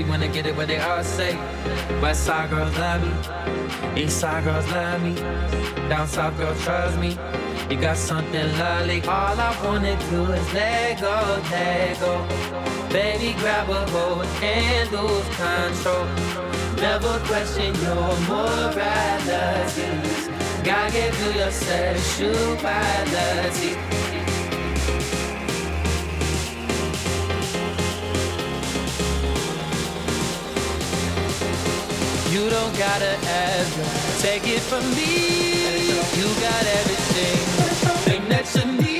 Everyone to get it what they all say. West side girls love me, East side girls love me, down south girls trust me. You got something lovely. All I wanna do is let go, let go. Baby, grab a hold and lose control. Never question your morality. God gave you your sexuality. You don't gotta ask, take it from me. You got everything, thing that you need.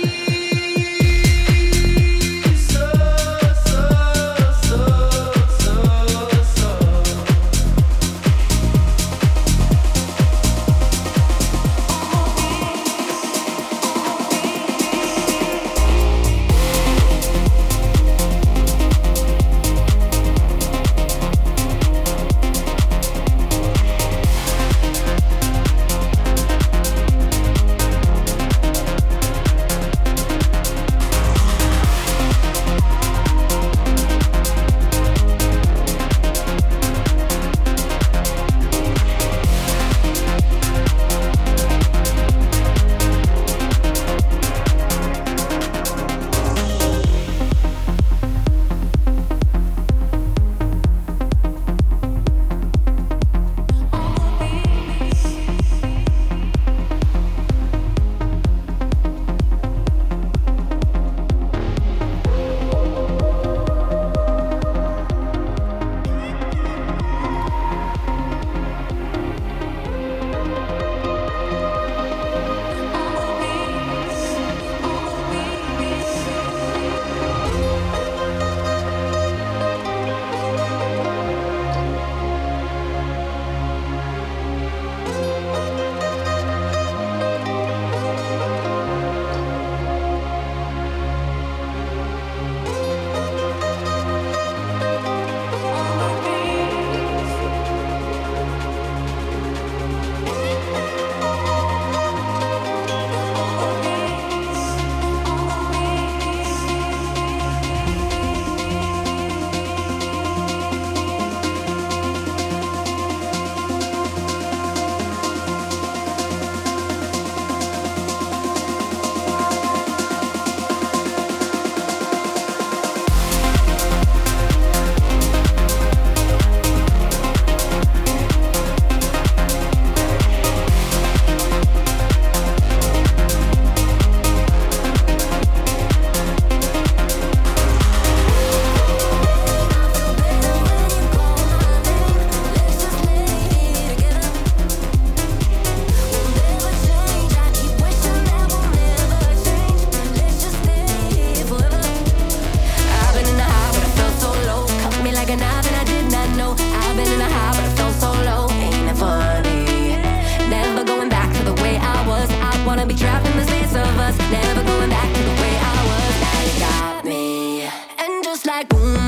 No, I'll mm.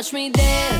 watch me dance.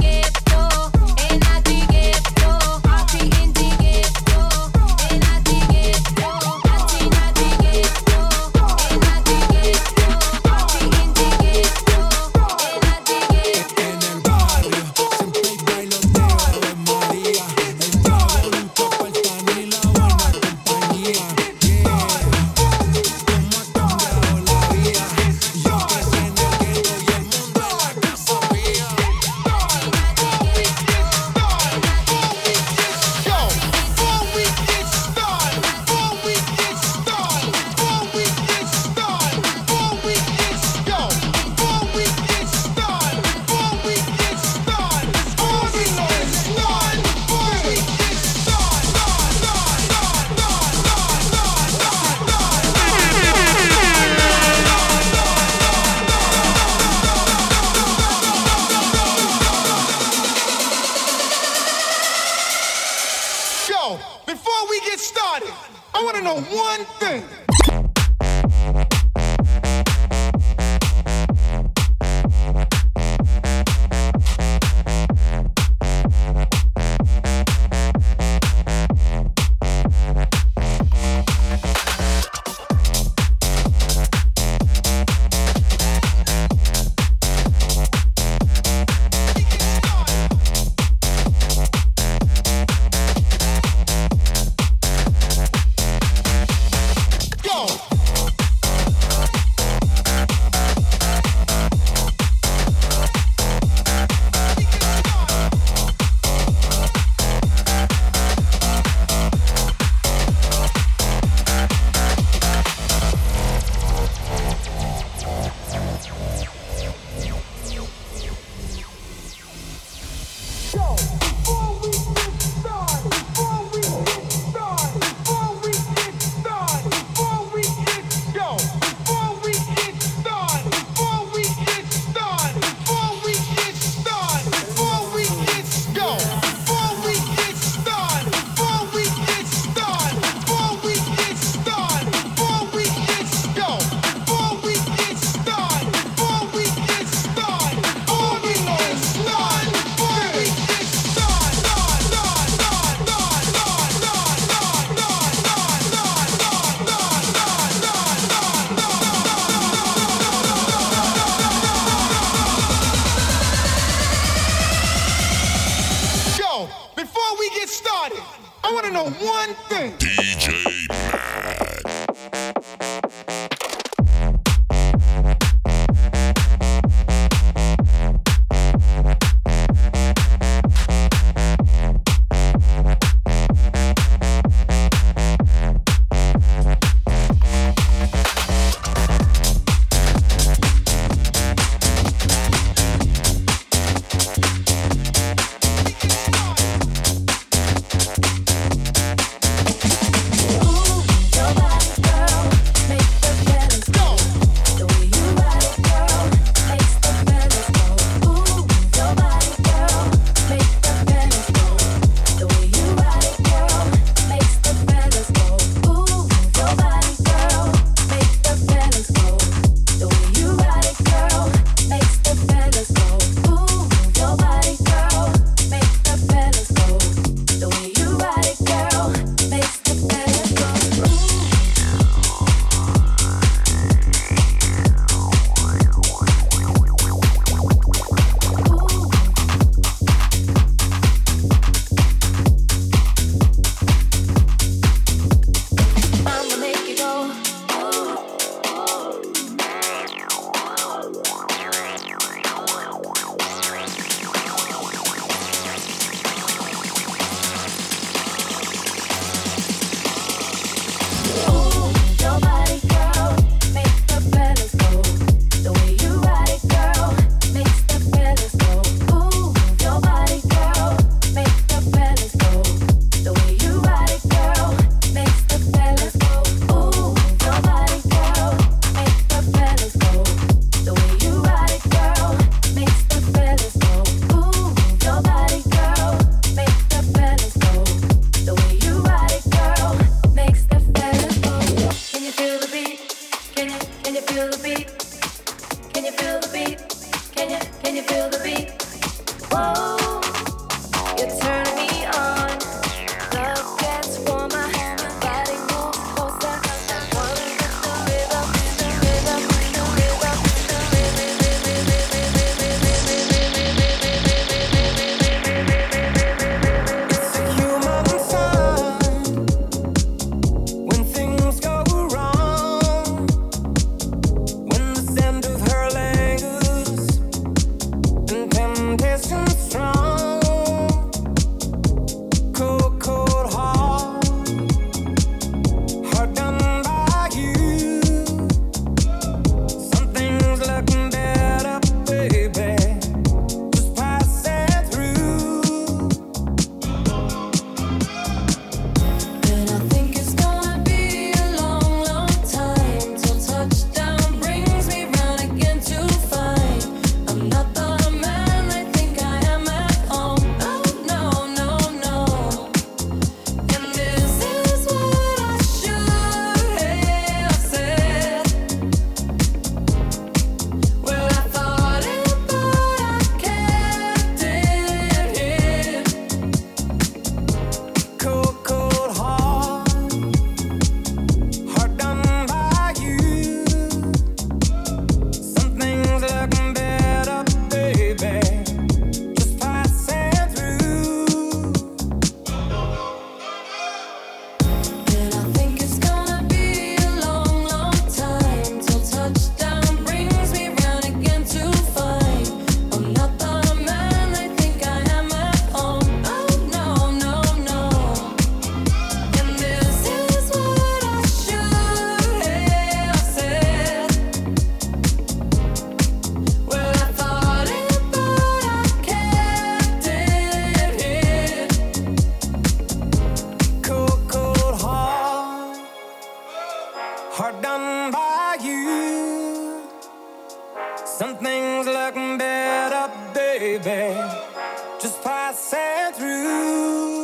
just passing through.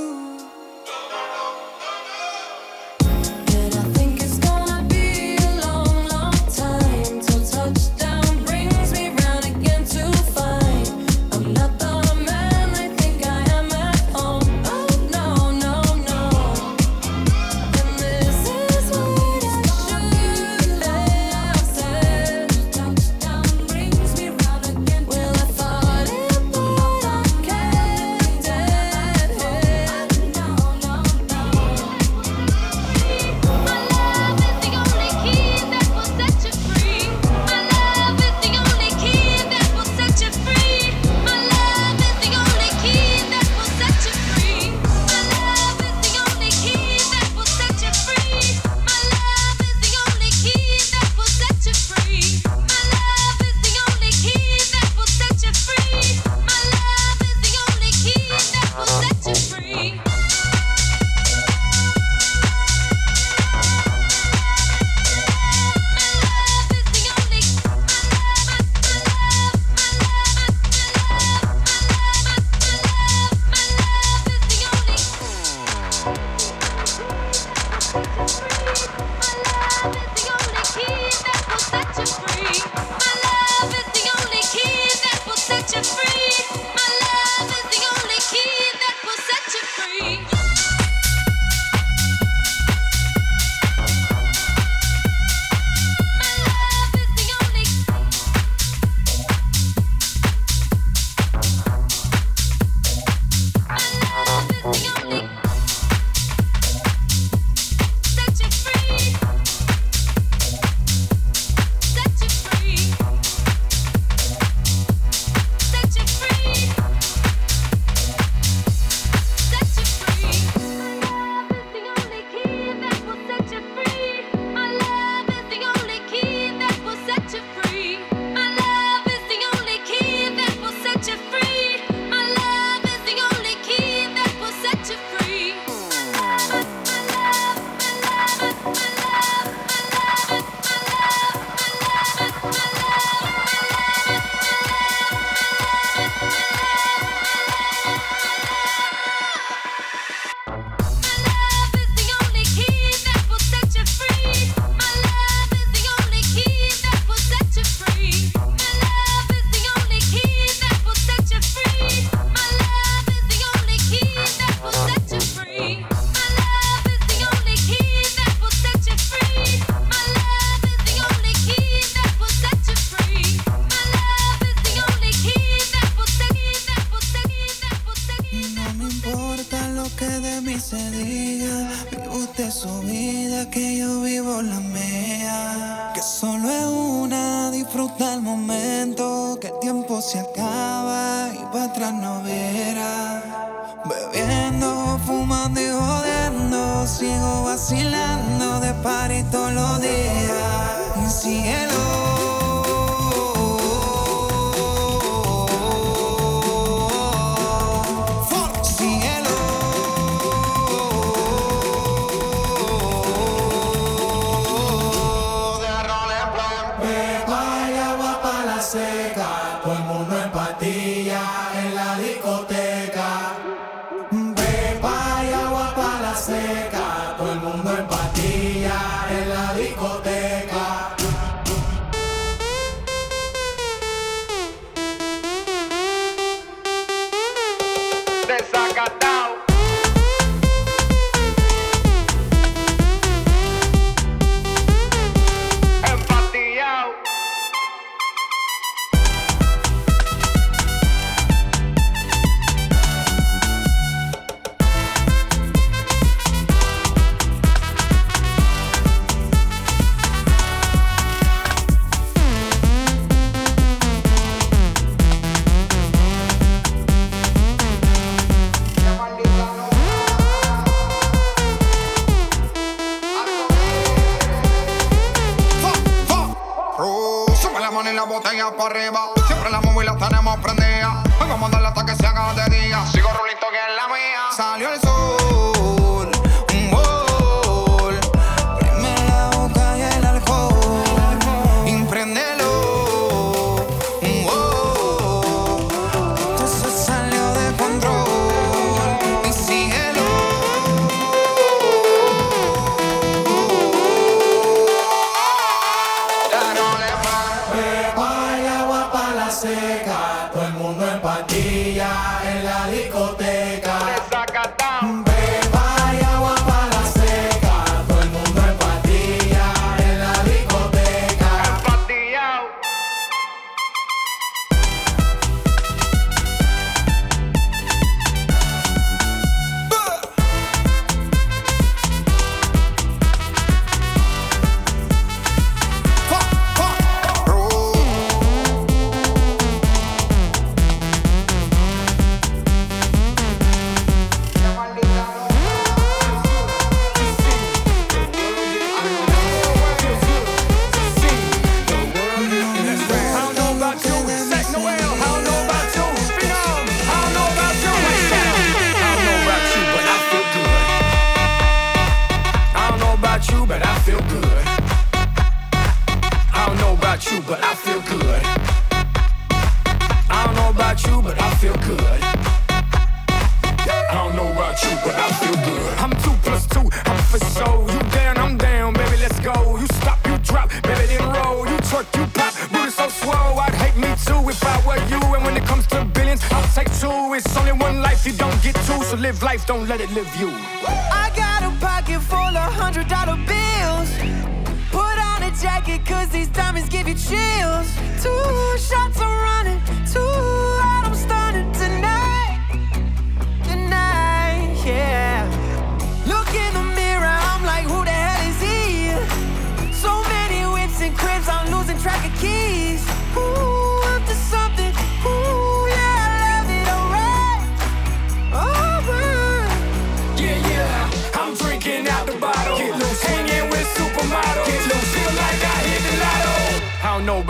party todos los.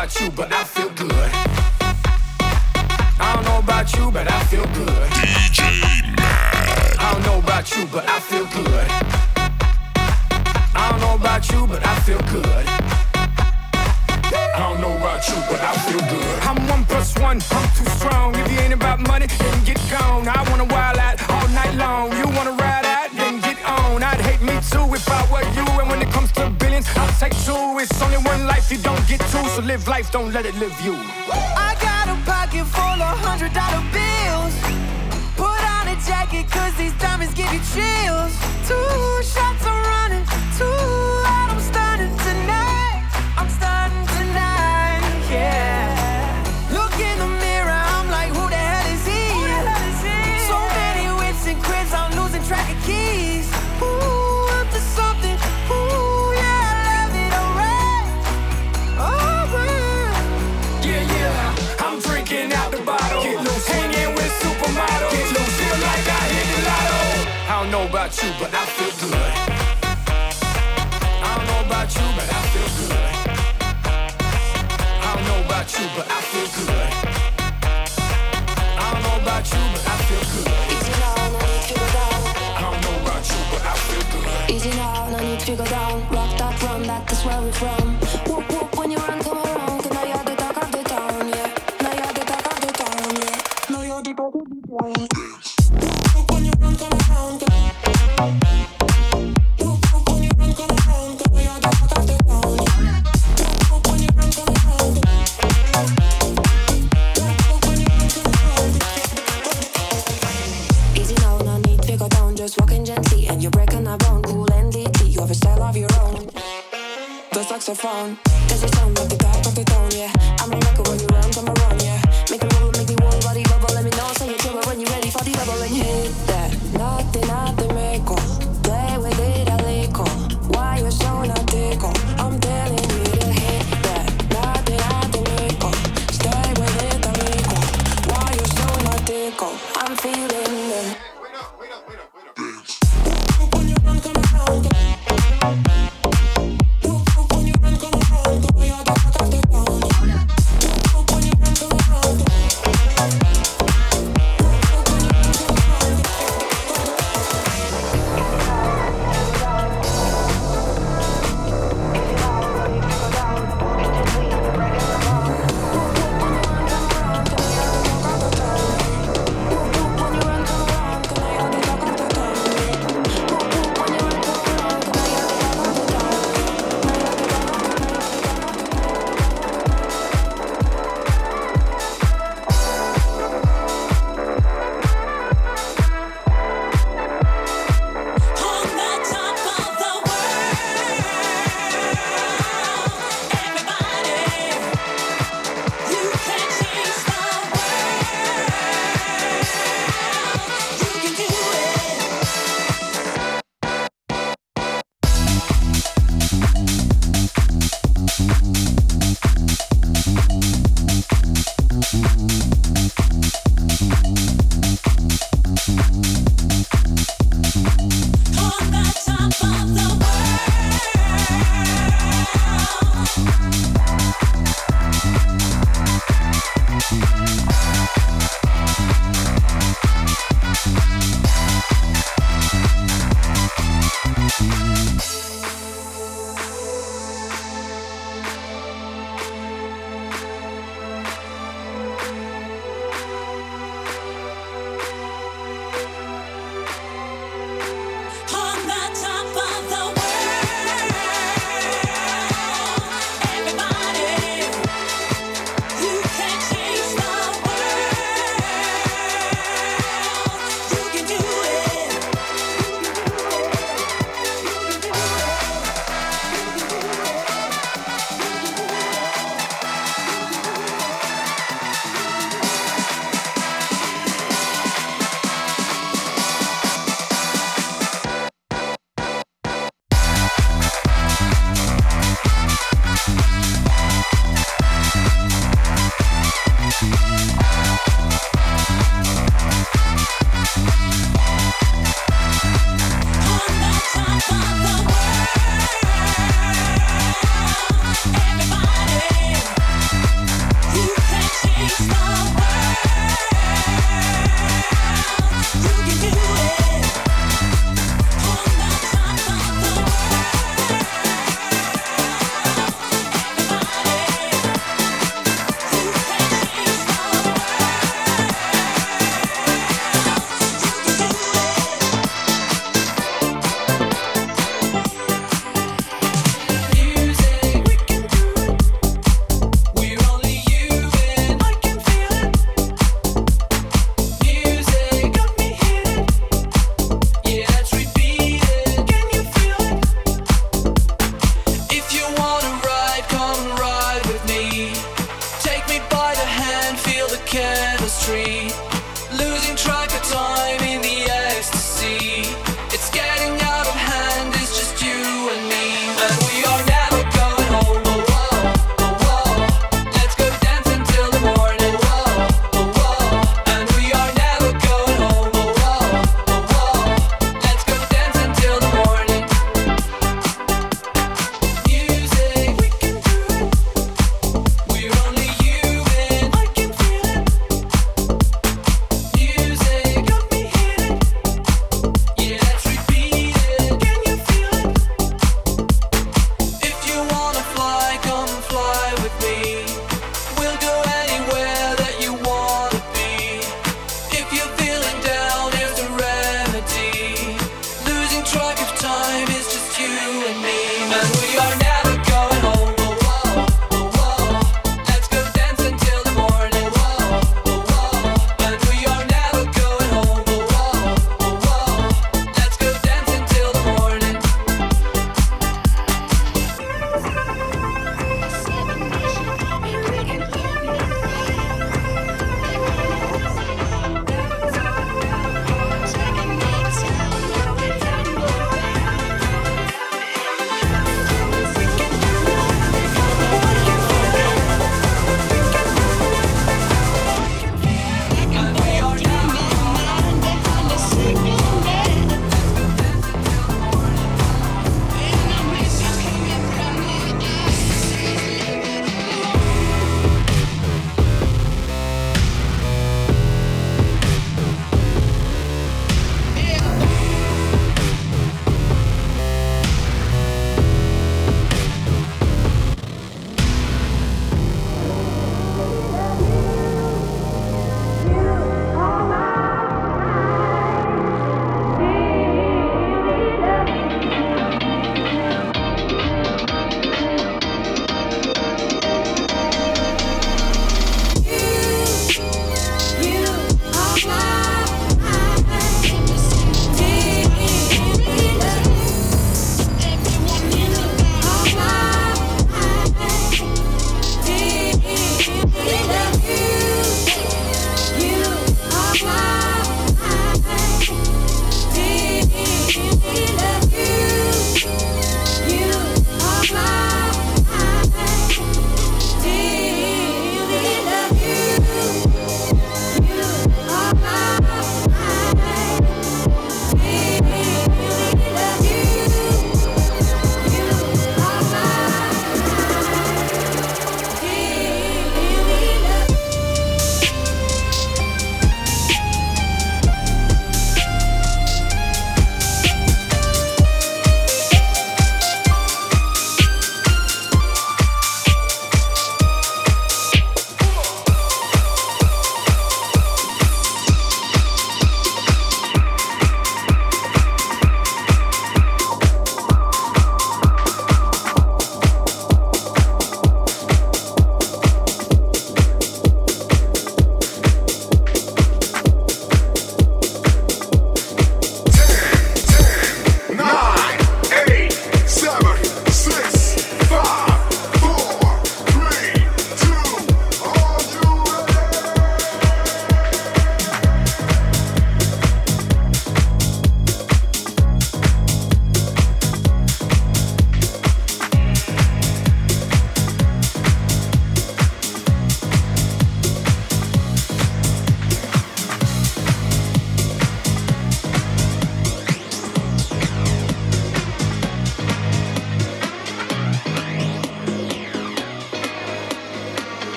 about you, but I feel good. I don't know about you, but I feel good. DJ Matt. I don't know about you, but I feel good. I don't know about you, but I feel good. I don't know about you, but I feel good. I'm one plus one, I'm too strong. If you ain't about money, then get gone. I wanna wild out all night long. You wanna ride out, then get on. I'd hate me too if I were you. And when it comes only one life you don't get two, so live life, don't let it live you. I got a pocket full of hundred dollar bills. Put on a jacket, cause these diamonds give you chills. Two shots are running, two out, I'm stunning tonight. I'm stunning tonight, yeah. about you, but I feel good. I don't know about you, but I feel good. I don't know about you, but I feel good.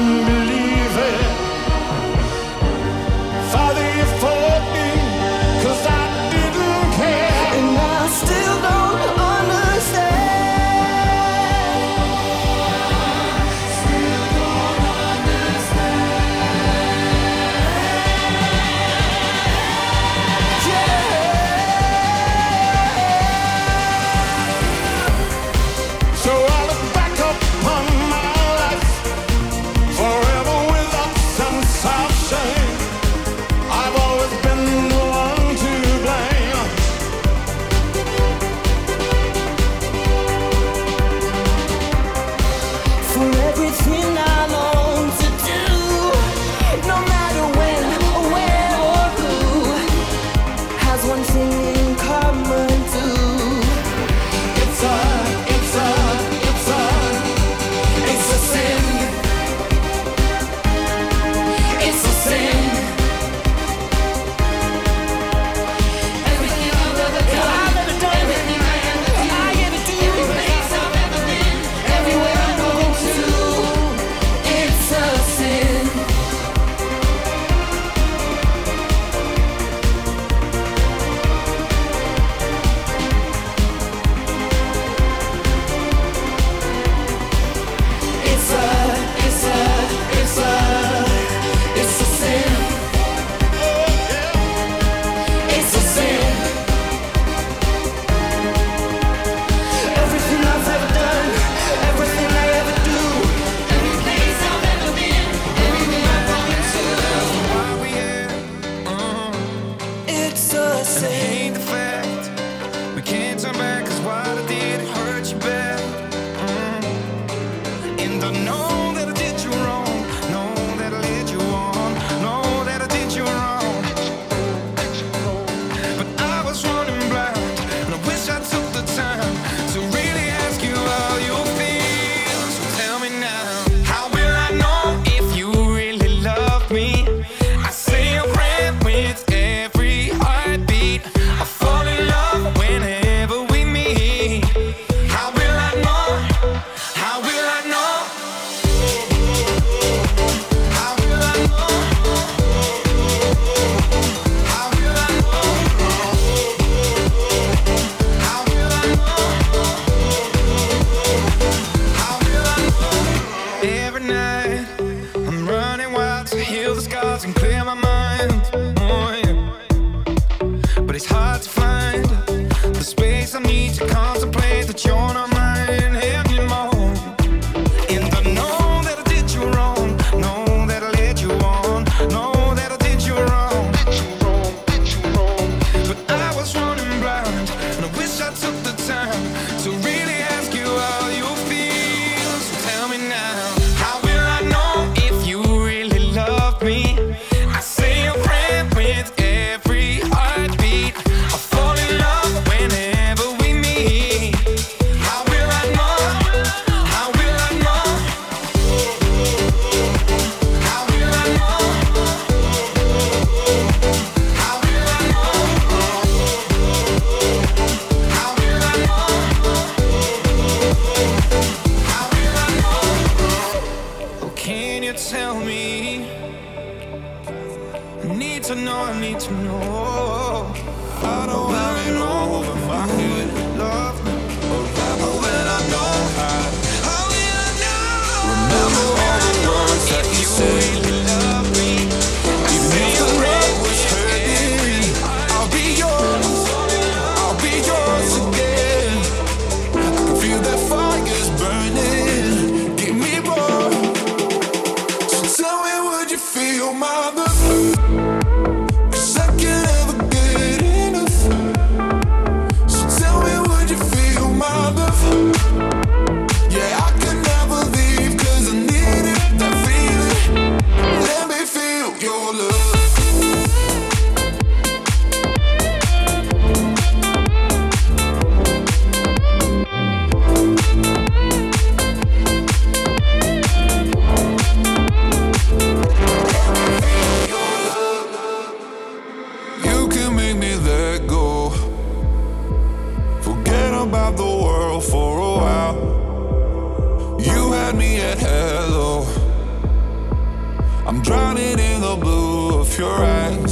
I eyes.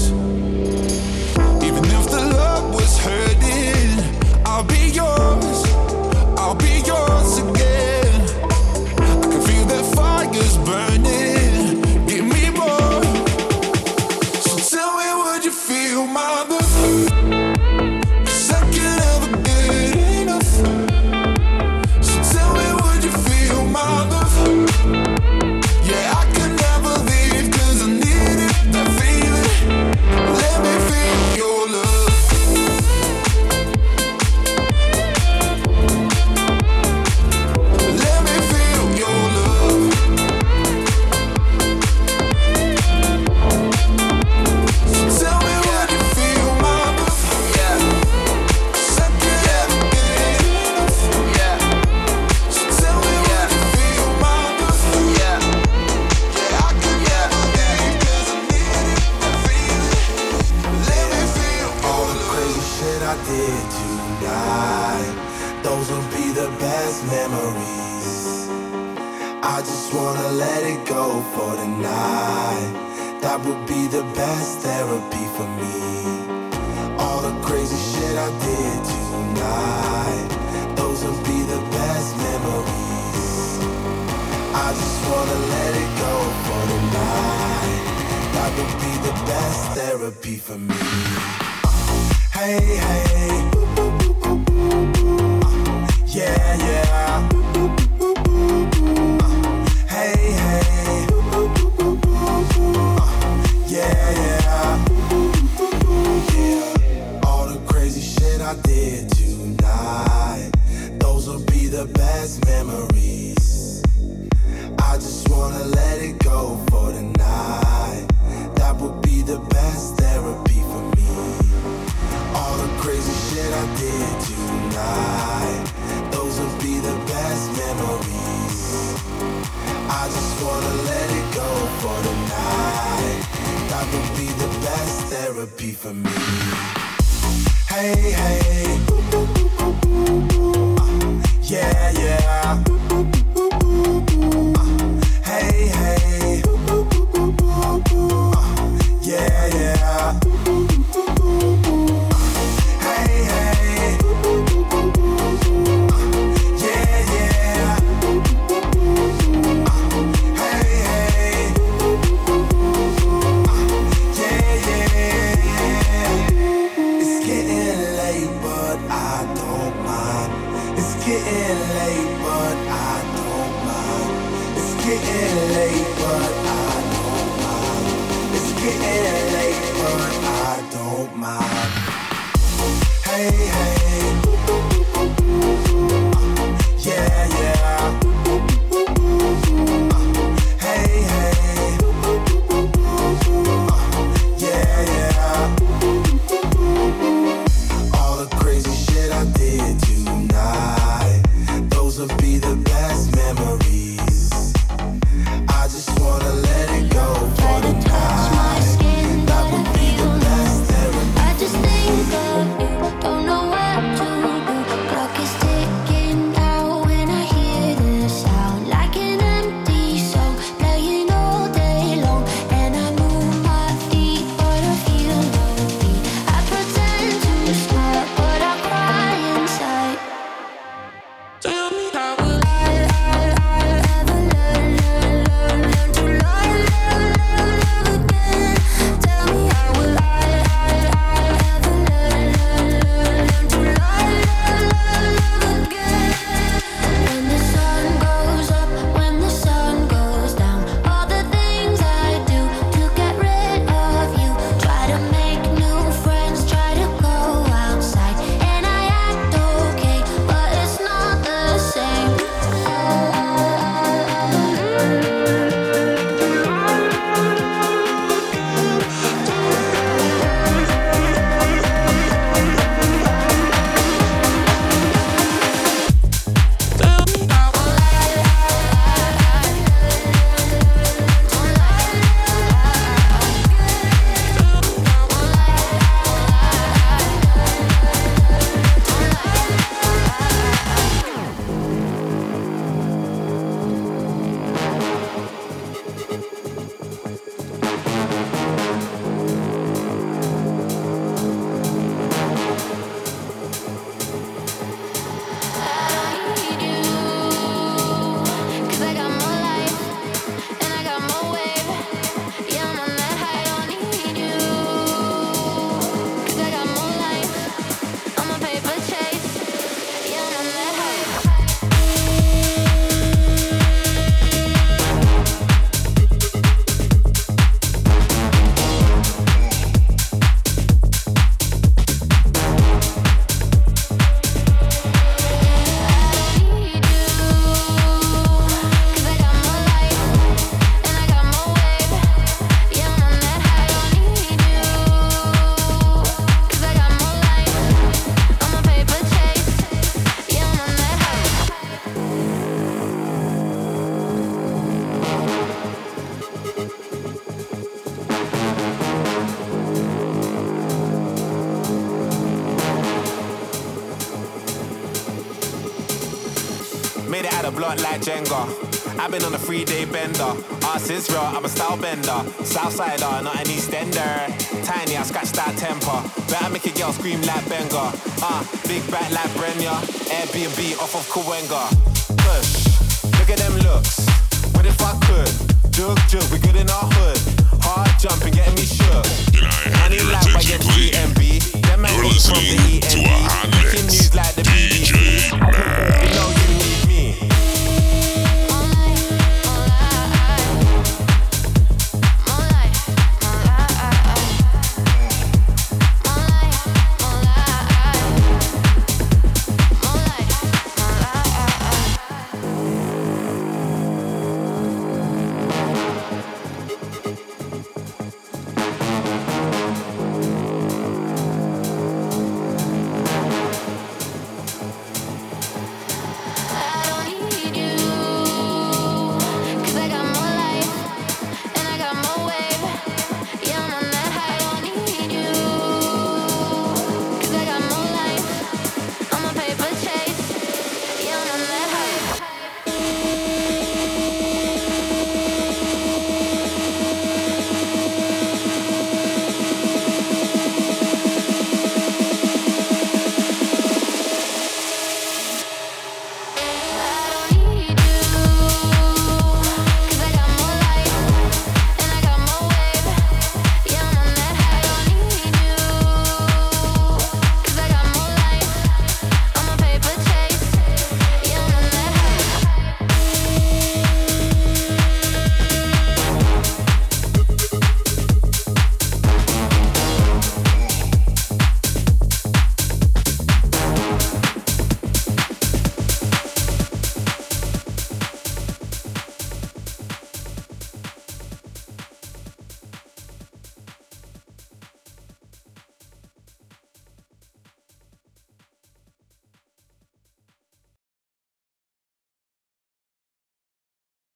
I've been on a three day bender. Ass is real, I'm a style bender. Southsider, not an Eastender. Tiny, I scratch that temper. Better make a girl scream like Benga. Ah, uh, big back like Brenya. Airbnb off of Cahuenga. Push, look at them looks. What if I could? Jug, jug, we good in our hood. Hard jumping, getting me shook. Can I have your attention, please? You're listening to a hot